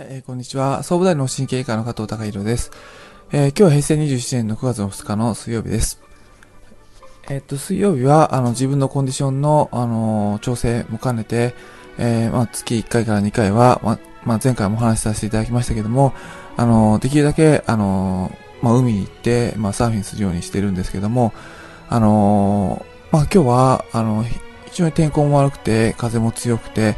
えー、こんにちは。総武大の神経科の加藤隆弘です。えー、今日は平成27年の9月の2日の水曜日です。えー、っと、水曜日は、あの、自分のコンディションの、あの調整も兼ねて、えまあ、月1回から2回は、ま、まあ、前回もお話しさせていただきましたけども、あのできるだけ、あのまあ、海に行って、まあ、サーフィンするようにしてるんですけども、あのまあ、今日は、あの、非常に天候も悪くて、風も強くて、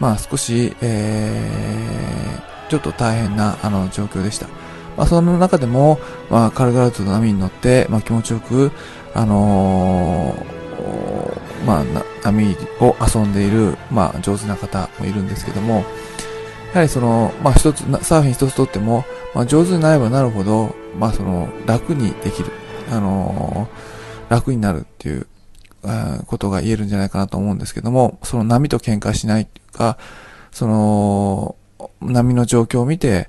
まあ少し、えー、ちょっと大変なあの状況でした。まあその中でも、まあ軽々と波に乗って、まあ気持ちよく、あのー、まあ波を遊んでいる、まあ上手な方もいるんですけども、やはりその、まあ一つ、サーフィン一つとっても、まあ上手になればなるほど、まあその楽にできる、あのー、楽になるっていうことが言えるんじゃないかなと思うんですけども、その波と喧嘩しないか、その、波の状況を見て、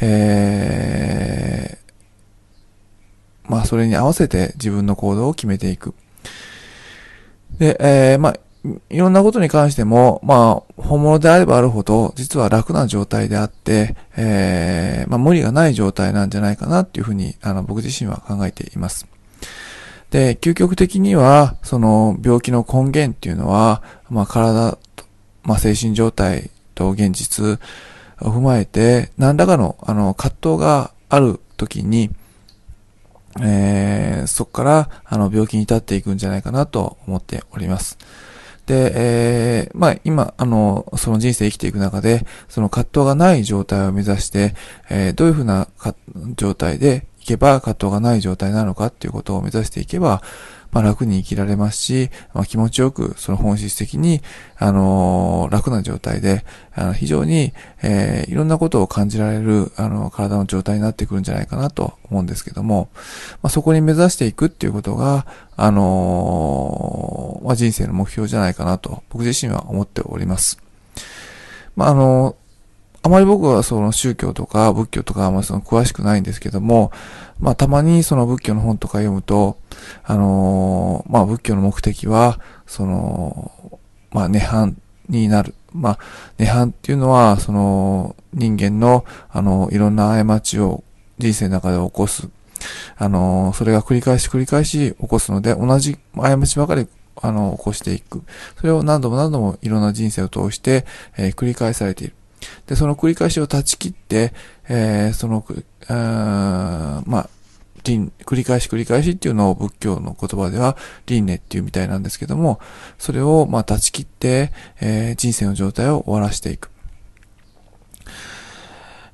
えー、まあそれに合わせて自分の行動を決めていく。で、えー、まあ、いろんなことに関しても、まあ、本物であればあるほど、実は楽な状態であって、えー、まあ、無理がない状態なんじゃないかなっていうふうに、あの、僕自身は考えています。で、究極的には、その病気の根源っていうのは、まあ体、まあ精神状態と現実を踏まえて、何らかの、あの、葛藤がある時に、えー、そこから、あの、病気に至っていくんじゃないかなと思っております。で、えー、まあ今、あの、その人生生きていく中で、その葛藤がない状態を目指して、えー、どういうふうな状態でけば葛藤がない状態なのかっていうことを目指していけば、まあ、楽に生きられますし、まあ、気持ちよく、その本質的に、あのー、楽な状態で、あの非常に、えー、いろんなことを感じられる、あの、体の状態になってくるんじゃないかなと思うんですけども、まあ、そこに目指していくっていうことが、あのー、まあ、人生の目標じゃないかなと、僕自身は思っております。まあ、あのあまり僕はその宗教とか仏教とかあまりその詳しくないんですけども、まあたまにその仏教の本とか読むと、あのー、まあ仏教の目的は、その、まあ涅槃になる。まあ涅槃っていうのは、その人間の、あの、いろんな過ちを人生の中で起こす。あのー、それが繰り返し繰り返し起こすので、同じ過ちばかりあの、起こしていく。それを何度も何度もいろんな人生を通して、えー、繰り返されている。で、その繰り返しを断ち切って、えー、その、あまあ、輪、繰り返し繰り返しっていうのを仏教の言葉では輪廻っていうみたいなんですけども、それをまあ断ち切って、えー、人生の状態を終わらしていく。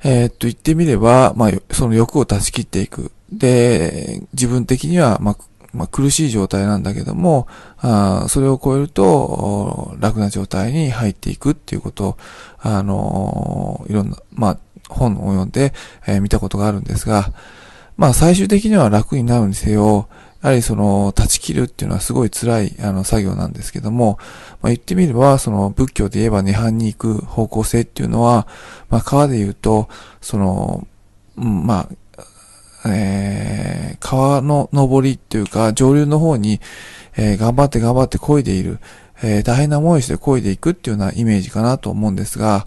えー、っと言ってみれば、まあ、その欲を断ち切っていく。で、自分的には、まあ、まあ、苦しい状態なんだけども、あそれを超えると、楽な状態に入っていくっていうことを、あのいろんな、まあ、本を読んで、えー、見たことがあるんですが、まあ、最終的には楽になるにせよ、やはりその、断ち切るっていうのはすごい辛い、あの、作業なんですけども、まあ、言ってみれば、その、仏教で言えば涅槃に行く方向性っていうのは、まあ、川で言うと、その、うん、まあ、えー、川の上りっていうか、上流の方に、えー、頑張って頑張って漕いでいる、えー、大変な思いして漕いでいくっていうようなイメージかなと思うんですが、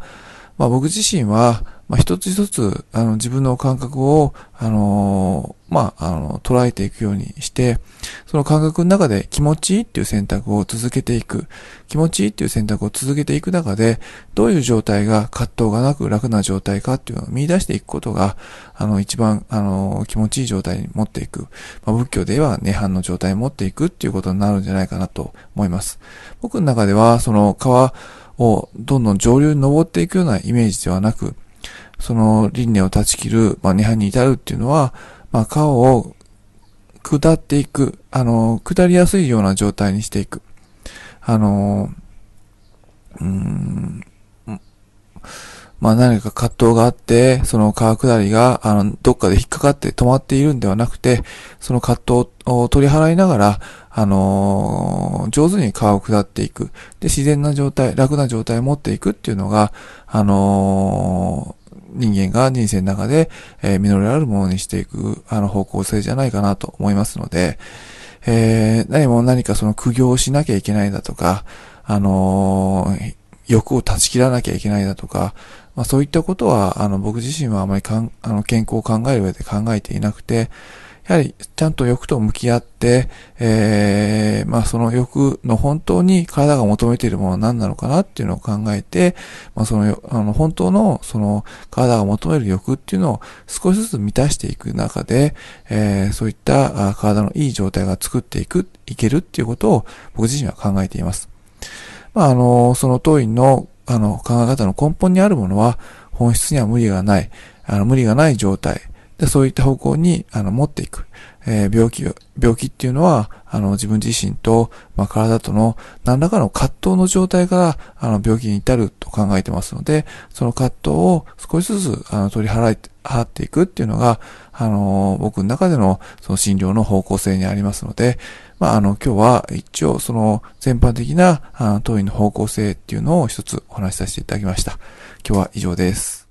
まあ僕自身は、まあ、一つ一つ、あの、自分の感覚を、あのー、まあ、あの、捉えていくようにして、その感覚の中で気持ちいいっていう選択を続けていく。気持ちいいっていう選択を続けていく中で、どういう状態が葛藤がなく楽な状態かっていうのを見出していくことが、あの、一番、あの、気持ちいい状態に持っていく。まあ、仏教では涅槃の状態に持っていくっていうことになるんじゃないかなと思います。僕の中では、その川をどんどん上流に登っていくようなイメージではなく、その輪廻を断ち切る、まあ、涅槃に至るっていうのは、まあ、川を下っていく、あの、下りやすいような状態にしていく。あの、うーん、まあ何か葛藤があって、その川下りが、あの、どっかで引っかかって止まっているんではなくて、その葛藤を取り払いながら、あの、上手に川を下っていく。で、自然な状態、楽な状態を持っていくっていうのが、あのが人生の中で、えー、実りあるものにしていく、あの方向性じゃないかなと思いますので、えー、何も何かその苦行をしなきゃいけないだとか、あのー、欲を断ち切らなきゃいけないだとか、まあそういったことは、あの、僕自身はあまりかん、あの、健康を考える上で考えていなくて、やはりちゃんと欲と向き合って、えー、まあその欲の本当に体が求めているものは何なのかなっていうのを考えて、まあその、あの本当のその体が求める欲っていうのを少しずつ満たしていく中で、えー、そういった体のいい状態が作っていく、いけるっていうことを僕自身は考えています。まああの、その当院のあの考え方の根本にあるものは本質には無理がない、あの無理がない状態、で、そういった方向に、あの、持っていく。えー、病気、病気っていうのは、あの、自分自身と、まあ、体との何らかの葛藤の状態から、あの、病気に至ると考えてますので、その葛藤を少しずつ、あの、取り払い、払っていくっていうのが、あの、僕の中での、その診療の方向性にありますので、まあ、あの、今日は一応、その、全般的な、あの、当院の方向性っていうのを一つお話しさせていただきました。今日は以上です。